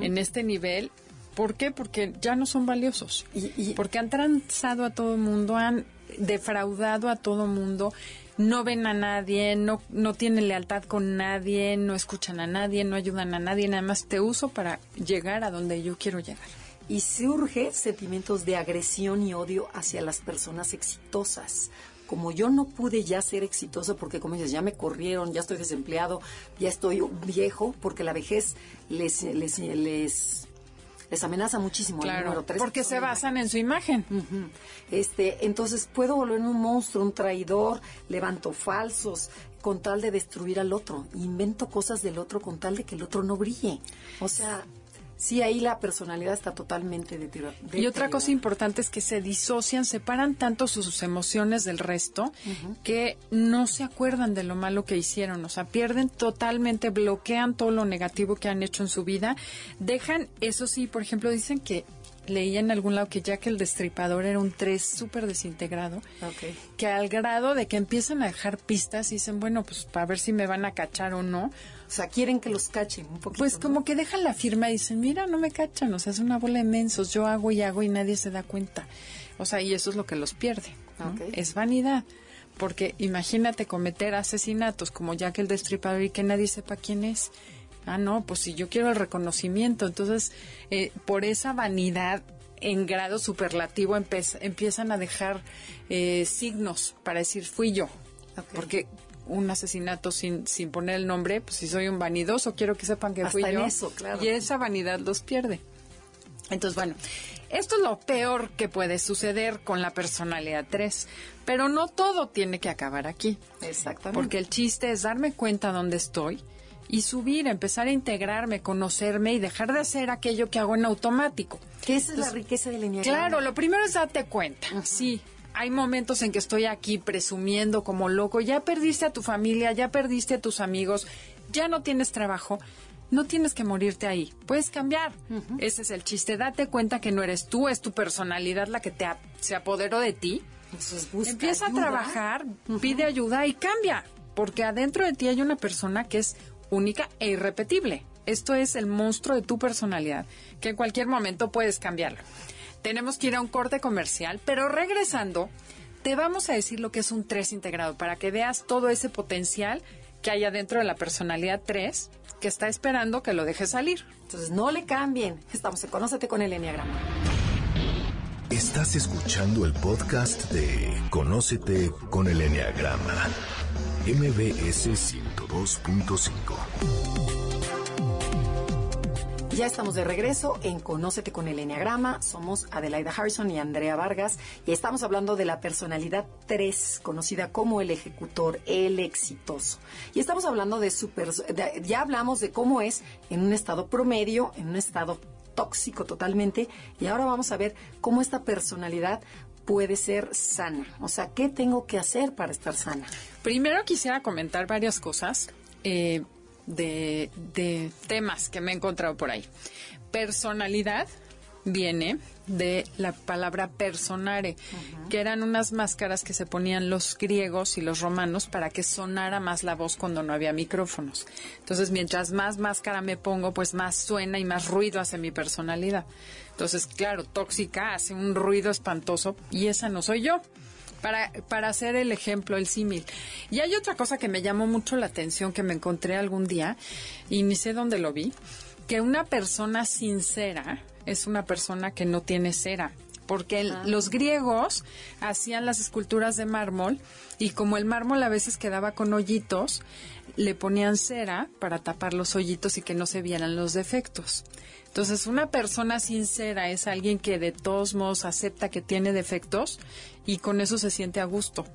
Speaker 2: en este nivel. ¿Por qué? Porque ya no son valiosos.
Speaker 1: Y- y-
Speaker 2: Porque han transado a todo el mundo, han defraudado a todo el mundo, no ven a nadie, no, no tienen lealtad con nadie, no escuchan a nadie, no ayudan a nadie, nada más te uso para llegar a donde yo quiero llegar.
Speaker 1: Y surge sentimientos de agresión y odio hacia las personas exitosas. Como yo no pude ya ser exitoso porque, como dices, ya me corrieron, ya estoy desempleado, ya estoy viejo, porque la vejez les, les, les, les amenaza muchísimo. el número tres,
Speaker 2: porque se basan en su imagen.
Speaker 1: Este, entonces puedo volverme un monstruo, un traidor, levanto falsos con tal de destruir al otro, invento cosas del otro con tal de que el otro no brille. O sea, sí ahí la personalidad está totalmente deteriorada.
Speaker 2: Y otra cosa importante es que se disocian, separan tanto sus emociones del resto que no se acuerdan de lo malo que hicieron, o sea, pierden totalmente, bloquean todo lo negativo que han hecho en su vida, dejan, eso sí, por ejemplo, dicen que leía en algún lado que Jack el Destripador era un 3 súper desintegrado, que al grado de que empiezan a dejar pistas y dicen, bueno, pues para ver si me van a cachar o no,
Speaker 1: O sea, quieren que los cachen un poquito.
Speaker 2: pues
Speaker 1: ¿no?
Speaker 2: como que dejan la firma y dicen, mira, no me cachan, o sea, es una bola de mensos, yo hago y hago y nadie se da cuenta. O sea, y eso es lo que los pierde. Es vanidad. Porque imagínate cometer asesinatos como Jack el Destripador y que nadie sepa quién es. Ah, no, pues si yo quiero el reconocimiento. Entonces, eh, por esa vanidad en grado superlativo empiezan a dejar eh, signos para decir, fui yo. Porque un asesinato sin, sin poner el nombre, pues si soy un vanidoso, quiero que sepan que fui
Speaker 1: en
Speaker 2: yo.
Speaker 1: eso, claro.
Speaker 2: Y esa vanidad los pierde. Entonces, bueno, esto es lo peor que puede suceder con la personalidad 3, pero no todo tiene que acabar aquí,
Speaker 1: Exactamente.
Speaker 2: porque el chiste es darme cuenta dónde estoy y subir, empezar a integrarme, conocerme y dejar de hacer aquello que hago en automático.
Speaker 1: que esa es la riqueza del enneagrama.
Speaker 2: Claro, lo primero es darte cuenta. Sí, hay momentos en que estoy aquí presumiendo como loco. Ya perdiste a tu familia, ya perdiste a tus amigos, ya no tienes trabajo. No tienes que morirte ahí. Puedes cambiar. Ese es el chiste. Date cuenta que no eres tú, es tu personalidad la que te se apoderó de ti.
Speaker 1: Entonces, busca
Speaker 2: Empieza
Speaker 1: ayuda.
Speaker 2: a trabajar, pide ayuda y cambia. Porque adentro de ti hay una persona que es única e irrepetible. Esto es el monstruo de tu personalidad, que en cualquier momento puedes cambiarlo. Tenemos que ir a un corte comercial, pero regresando, te vamos a decir lo que es un 3 integrado, para que veas todo ese potencial que hay adentro de la personalidad 3, que está esperando que lo dejes salir.
Speaker 1: Entonces, no le cambien. Estamos en Conócete con el enneagrama.
Speaker 3: Estás escuchando el podcast de Conócete con el Enneagrama. MBS 102.5.
Speaker 1: Ya estamos de regreso en Conócete con el Enneagrama. Somos Adelaida Harrison y Andrea Vargas y estamos hablando de la personalidad 3, conocida como el ejecutor, el exitoso. Y estamos hablando de su de- ya hablamos de cómo es en un estado promedio, en un estado tóxico totalmente, y ahora vamos a ver cómo esta personalidad puede ser sana. O sea, ¿qué tengo que hacer para estar sana?
Speaker 2: Primero quisiera comentar varias cosas eh, de, de temas que me he encontrado por ahí. Personalidad, viene de la palabra personare, que eran unas máscaras que se ponían los griegos y los romanos para que sonara más la voz cuando no había micrófonos. Entonces, mientras más máscara me pongo, pues más suena y más ruido hace mi personalidad. Entonces, claro, tóxica hace un ruido espantoso y esa no soy yo. Para, para hacer el ejemplo, el símil. Y hay otra cosa que me llamó mucho la atención que me encontré algún día y ni sé dónde lo vi, que una persona sincera es una persona que no tiene cera porque
Speaker 1: Ah.
Speaker 2: los griegos hacían las esculturas de mármol y como el mármol a veces quedaba con hoyitos, le ponían cera para tapar los hoyitos y que no se vieran los defectos. Entonces, una persona sincera es alguien que de todos modos acepta que tiene defectos y con eso se siente a gusto.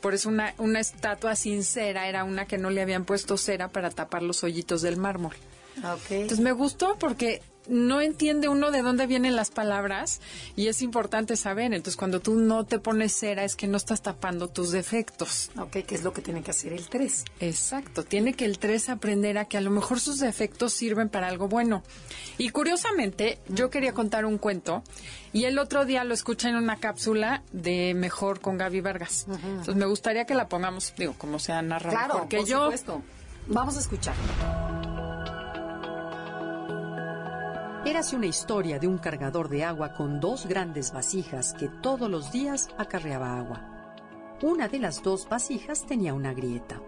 Speaker 2: Por eso una, una estatua sincera era una que no le habían puesto cera para tapar los hoyitos del mármol. Entonces me gustó porque no entiende uno de dónde vienen las palabras y es importante saber. Entonces cuando tú no te pones cera es que no estás tapando tus defectos.
Speaker 1: ok, ¿qué es lo que tiene que hacer el 3?
Speaker 2: Exacto, tiene que el 3 aprender a que a lo mejor sus defectos sirven para algo bueno. Y curiosamente, yo quería contar un cuento y el otro día lo escuché en una cápsula de Mejor con Gaby Vargas. Entonces me gustaría que la pongamos, digo, como sea narrado.
Speaker 1: Claro,
Speaker 2: porque
Speaker 1: por
Speaker 2: yo
Speaker 1: supuesto. Vamos a escuchar.
Speaker 4: Érase una historia de un cargador de agua con dos grandes vasijas que todos los días acarreaba agua. Una de las dos vasijas tenía una grieta.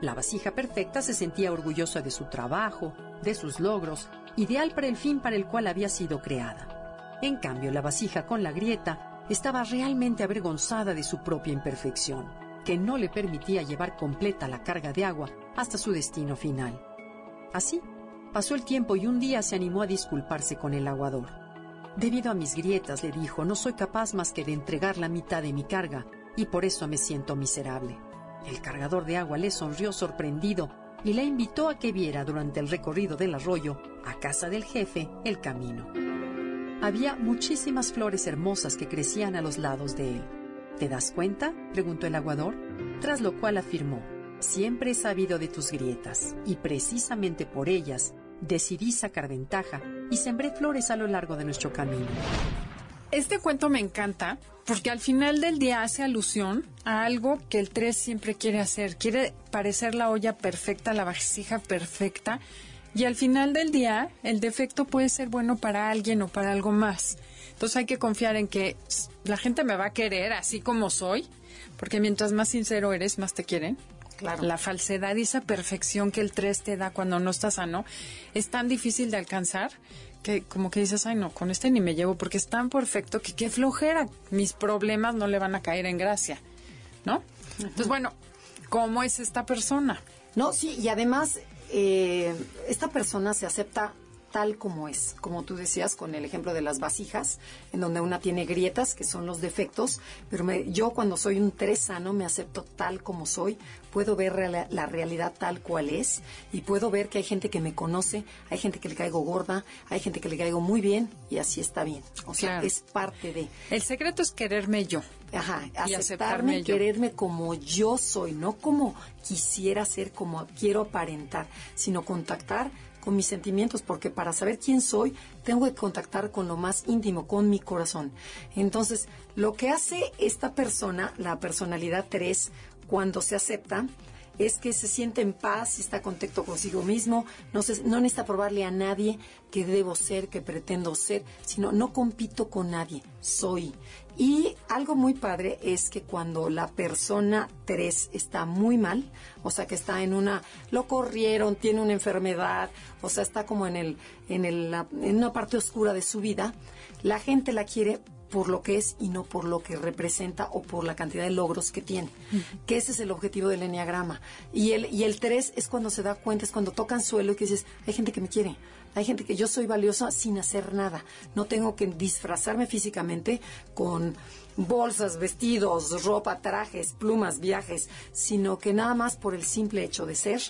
Speaker 4: La vasija perfecta se sentía orgullosa de su trabajo, de sus logros, ideal para el fin para el cual había sido creada. En cambio, la vasija con la grieta estaba realmente avergonzada de su propia imperfección, que no le permitía llevar completa la carga de agua hasta su destino final. Así, pasó el tiempo y un día se animó a disculparse con el aguador. Debido a mis grietas, le dijo, no soy capaz más que de entregar la mitad de mi carga y por eso me siento miserable. El cargador de agua le sonrió sorprendido y la invitó a que viera durante el recorrido del arroyo, a casa del jefe, el camino. Había muchísimas flores hermosas que crecían a los lados de él. ¿Te das cuenta? preguntó el aguador, tras lo cual afirmó, siempre he sabido de tus grietas y precisamente por ellas decidí sacar ventaja y sembré flores a lo largo de nuestro camino.
Speaker 2: Este cuento me encanta porque al final del día hace alusión a algo que el 3 siempre quiere hacer. Quiere parecer la olla perfecta, la vasija perfecta. Y al final del día, el defecto puede ser bueno para alguien o para algo más. Entonces hay que confiar en que la gente me va a querer así como soy, porque mientras más sincero eres, más te quieren.
Speaker 1: Claro.
Speaker 2: La falsedad y esa perfección que el 3 te da cuando no estás sano es tan difícil de alcanzar que como que dices, ay no, con este ni me llevo porque es tan perfecto que qué flojera, mis problemas no le van a caer en gracia, ¿no? Entonces, bueno, ¿cómo es esta persona?
Speaker 1: No, sí, y además eh, esta persona se acepta tal como es, como tú decías con el ejemplo de las vasijas, en donde una tiene grietas, que son los defectos, pero me- yo cuando soy un tres sano me acepto tal como soy, puedo ver reala- la realidad tal cual es y puedo ver que hay gente que me conoce, hay gente que le caigo gorda, hay gente que le caigo muy bien y así está bien. O sea,
Speaker 2: Claro.
Speaker 1: es parte de...
Speaker 2: El secreto es quererme yo.
Speaker 1: Ajá,
Speaker 2: Y aceptarme
Speaker 1: aceptarme,
Speaker 2: yo.
Speaker 1: quererme como yo soy, no como quisiera ser, como quiero aparentar, sino contactar con mis sentimientos, porque para saber quién soy, tengo que contactar con lo más íntimo, con mi corazón. Entonces, lo que hace esta persona, la personalidad 3, cuando se acepta, es que se siente en paz está contento consigo mismo, no, no necesita probarle a nadie que debo ser, que pretendo ser, sino no compito con nadie, soy. Y algo muy padre es que cuando la persona 3 está muy mal, o sea que está en una, lo corrieron, tiene una enfermedad, o sea está como en, el, en, el, la- en una parte oscura de su vida, la gente la quiere por lo que es y no por lo que representa o por la cantidad de logros que tiene. Que ese es el objetivo del enneagrama. Y el, y el 3 es cuando se da cuenta, es cuando tocan suelo y que dices, hay gente que me quiere. Hay gente que yo soy valiosa sin hacer nada. No tengo que disfrazarme físicamente con bolsas, vestidos, ropa, trajes, plumas, viajes, sino que nada más por el simple hecho de ser,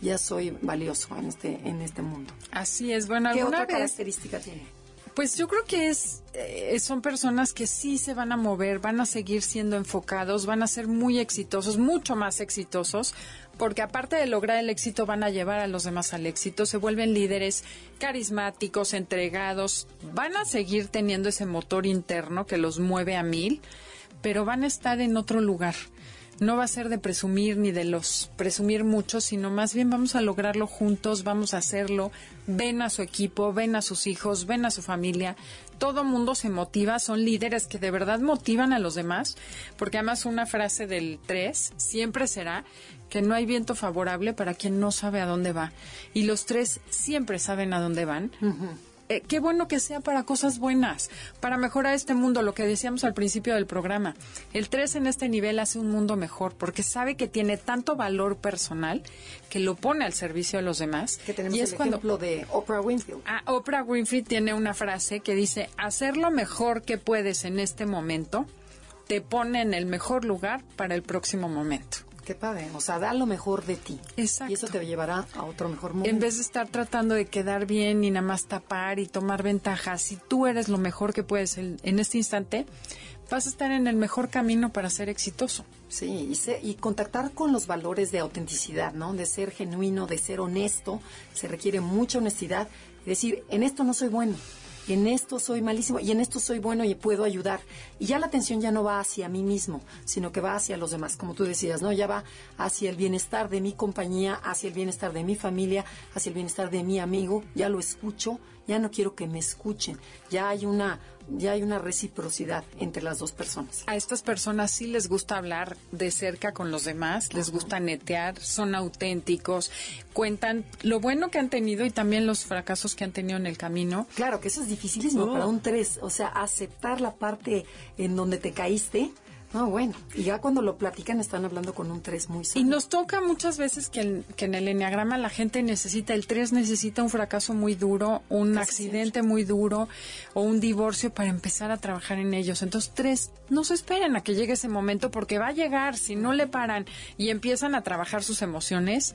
Speaker 1: ya soy valioso en este, en este mundo.
Speaker 2: Así es. Bueno,
Speaker 1: ¿Qué otra
Speaker 2: vez
Speaker 1: característica tiene?
Speaker 2: Pues yo creo que es eh, son personas que sí se van a mover, van a seguir siendo enfocados, van a ser muy exitosos, mucho más exitosos, porque aparte de lograr el éxito van a llevar a los demás al éxito, se vuelven líderes carismáticos, entregados, van a seguir teniendo ese motor interno que los mueve a mil, pero van a estar en otro lugar. No va a ser de presumir ni de los presumir mucho, sino más bien vamos a lograrlo juntos, vamos a hacerlo, ven a su equipo, ven a sus hijos, ven a su familia, todo mundo se motiva, son líderes que de verdad motivan a los demás, porque además una frase del 3 siempre será que no hay viento favorable para quien no sabe a dónde va, y los tres siempre saben a dónde van. Eh, qué bueno que sea para cosas buenas, para mejorar este mundo, lo que decíamos al principio del programa. El 3 en este nivel hace un mundo mejor porque sabe que tiene tanto valor personal que lo pone al servicio de los demás.
Speaker 1: Que tenemos y es el cuando, ejemplo de Oprah Winfrey.
Speaker 2: Ah, Oprah Winfrey tiene una frase que dice, hacer lo mejor que puedes en este momento te pone en el mejor lugar para el próximo momento.
Speaker 1: Qué padre, o sea, da lo mejor de ti.
Speaker 2: Exacto.
Speaker 1: Y eso te llevará a otro mejor mundo.
Speaker 2: En vez de estar tratando de quedar bien y nada más tapar y tomar ventaja, si tú eres lo mejor que puedes en, este instante, vas a estar en el mejor camino para ser exitoso.
Speaker 1: Sí, y, y, contactar con los valores de autenticidad, ¿no? De ser genuino, de ser honesto. Se requiere mucha honestidad. Decir, en esto no soy bueno en esto soy malísimo y en esto soy bueno y puedo ayudar. Y ya la atención ya no va hacia mí mismo, sino que va hacia los demás, como tú decías, ¿no? Ya va hacia el bienestar de mi compañía, hacia el bienestar de mi familia, hacia el bienestar de mi amigo, ya lo escucho, ya no quiero que me escuchen, ya hay una ya hay una reciprocidad entre las dos personas.
Speaker 2: A estas personas sí les gusta hablar de cerca con los demás, les gusta netear, son auténticos, cuentan lo bueno que han tenido y también los fracasos que han tenido en el camino.
Speaker 1: Claro, que eso es dificilísimo oh. para un tres, o sea, aceptar la parte en donde te caíste Ah, bueno. Y ya cuando lo platican están hablando con un 3 muy sano.
Speaker 2: Y nos toca muchas veces que, en el enneagrama la gente necesita, el 3 necesita un fracaso muy duro, un accidente muy duro o un divorcio para empezar a trabajar en ellos. Entonces, 3, no se esperen a que llegue ese momento porque va a llegar si no le paran y empiezan a trabajar sus emociones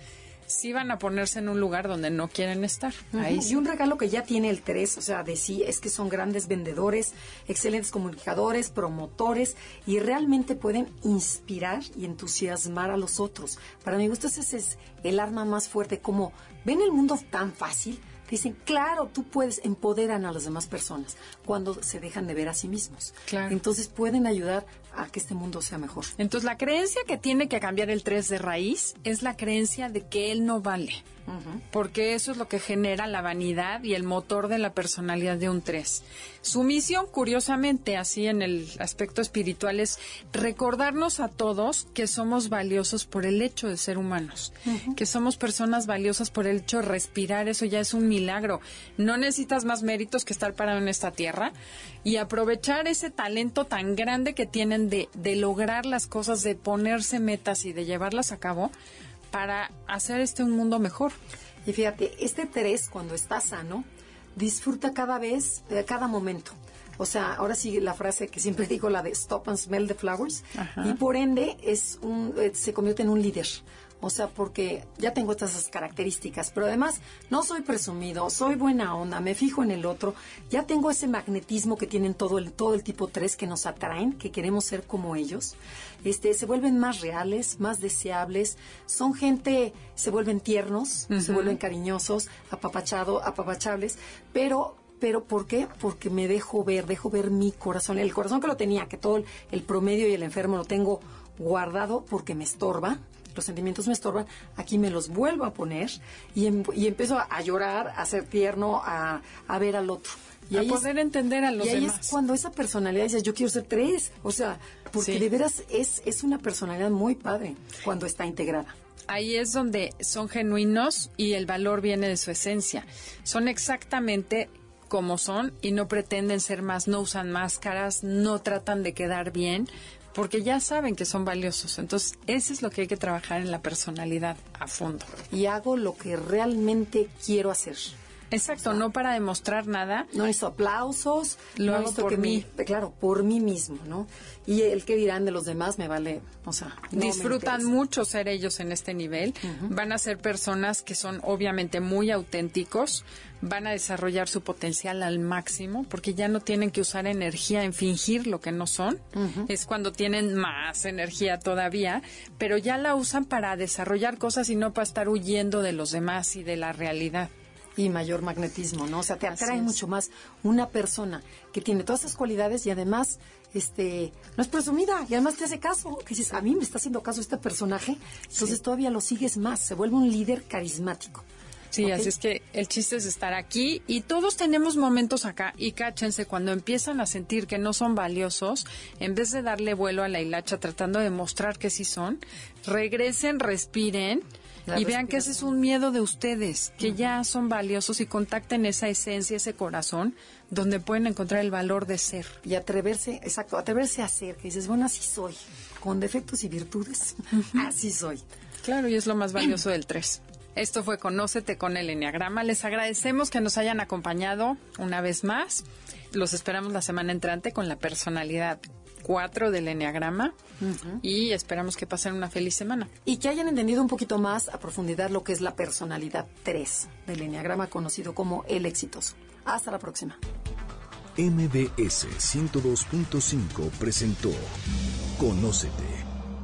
Speaker 2: sí van a ponerse en un lugar donde no quieren estar.
Speaker 1: Ahí Y un regalo que ya tiene el 3, o sea, de sí, es que son grandes vendedores, excelentes comunicadores, promotores y realmente pueden inspirar y entusiasmar a los otros. Para mi gusto ese es el arma más fuerte, como ven el mundo tan fácil, dicen, claro, tú puedes, empoderan a las demás personas cuando se dejan de ver a sí mismos. Claro. Entonces pueden ayudar a que este mundo sea mejor.
Speaker 2: Entonces la creencia que tiene que cambiar el 3 de raíz es la creencia de que él no vale porque eso es lo que genera la vanidad y el motor de la personalidad de un 3. Su misión, curiosamente, así en el aspecto espiritual, es recordarnos a todos que somos valiosos por el hecho de ser humanos, que somos personas valiosas por el hecho de respirar, eso ya es un milagro. No necesitas más méritos que estar parado en esta tierra y aprovechar ese talento tan grande que tienen de, de lograr las cosas, de ponerse metas y de llevarlas a cabo para hacer este un mundo mejor.
Speaker 1: Y fíjate, este 3, cuando está sano, disfruta cada vez, eh, cada momento. O sea, ahora sí la frase que siempre digo, la de stop and smell the flowers. Y por ende es un, eh, se convierte en un líder. O sea, porque ya tengo todas esas características, pero además no soy presumido, soy buena onda, me fijo en el otro, ya tengo ese magnetismo que tienen todo el, todo el tipo 3 que nos atraen, que queremos ser como ellos. Este, se vuelven más reales, más deseables, son gente, se vuelven tiernos, se vuelven cariñosos, apapachado, apapachables, pero pero ¿por qué? Porque me dejo ver, dejo ver mi corazón, el corazón que lo tenía, que todo el promedio y el enfermo lo tengo guardado porque me estorba, los sentimientos me estorban, aquí me los vuelvo a poner y, em, y empiezo a, llorar, a ser tierno, a, ver al otro.
Speaker 2: Y a poder entender a los
Speaker 1: y
Speaker 2: ahí
Speaker 1: es cuando esa personalidad dice, yo quiero ser tres. O sea, porque de veras es, es una personalidad muy padre cuando está integrada.
Speaker 2: Ahí es donde son genuinos y el valor viene de su esencia. Son exactamente como son y no pretenden ser más, no usan máscaras, no tratan de quedar bien, porque ya saben que son valiosos. Entonces, eso es lo que hay que trabajar en la personalidad a fondo.
Speaker 1: Y hago lo que realmente quiero hacer.
Speaker 2: Exacto, no para demostrar nada.
Speaker 1: No hizo aplausos,
Speaker 2: Lo
Speaker 1: no
Speaker 2: hago por
Speaker 1: que
Speaker 2: mí.
Speaker 1: me- claro, por mí mismo, ¿no? Y el que dirán de los demás me vale, o sea, no
Speaker 2: Disfrutan mucho ser ellos en este nivel. Van a ser personas que son obviamente muy auténticos. Van a desarrollar su potencial al máximo porque ya no tienen que usar energía en fingir lo que no son. Es cuando tienen más energía todavía, pero ya la usan para desarrollar cosas y no para estar huyendo de los demás y de la realidad.
Speaker 1: y mayor magnetismo, ¿no? O sea, te atrae mucho más una persona que tiene todas esas cualidades y además, este, no es presumida y además te hace caso. Que dices, a mí me está haciendo caso este personaje, entonces todavía lo sigues más, se vuelve un líder carismático.
Speaker 2: Sí, así es que el chiste es estar aquí y todos tenemos momentos acá y cáchense cuando empiezan a sentir que no son valiosos, en vez de darle vuelo a la hilacha tratando de mostrar que sí son, regresen, respiren
Speaker 1: La
Speaker 2: y vean que ese es un miedo de ustedes, que ya son valiosos y contacten esa esencia, ese corazón, donde pueden encontrar el valor de ser.
Speaker 1: Y atreverse, exacto, atreverse a ser, que dices, bueno, así soy, con defectos y virtudes, así soy.
Speaker 2: Claro, y es lo más valioso del 3. Esto fue Conócete con el Enneagrama. Les agradecemos que nos hayan acompañado una vez más. Los esperamos la semana entrante con la personalidad 4 del Enneagrama y esperamos que pasen una feliz semana.
Speaker 1: Y que hayan entendido un poquito más a profundidad lo que es la personalidad 3 del Enneagrama conocido como el exitoso. Hasta la próxima.
Speaker 3: MBS 102.5 presentó Conócete.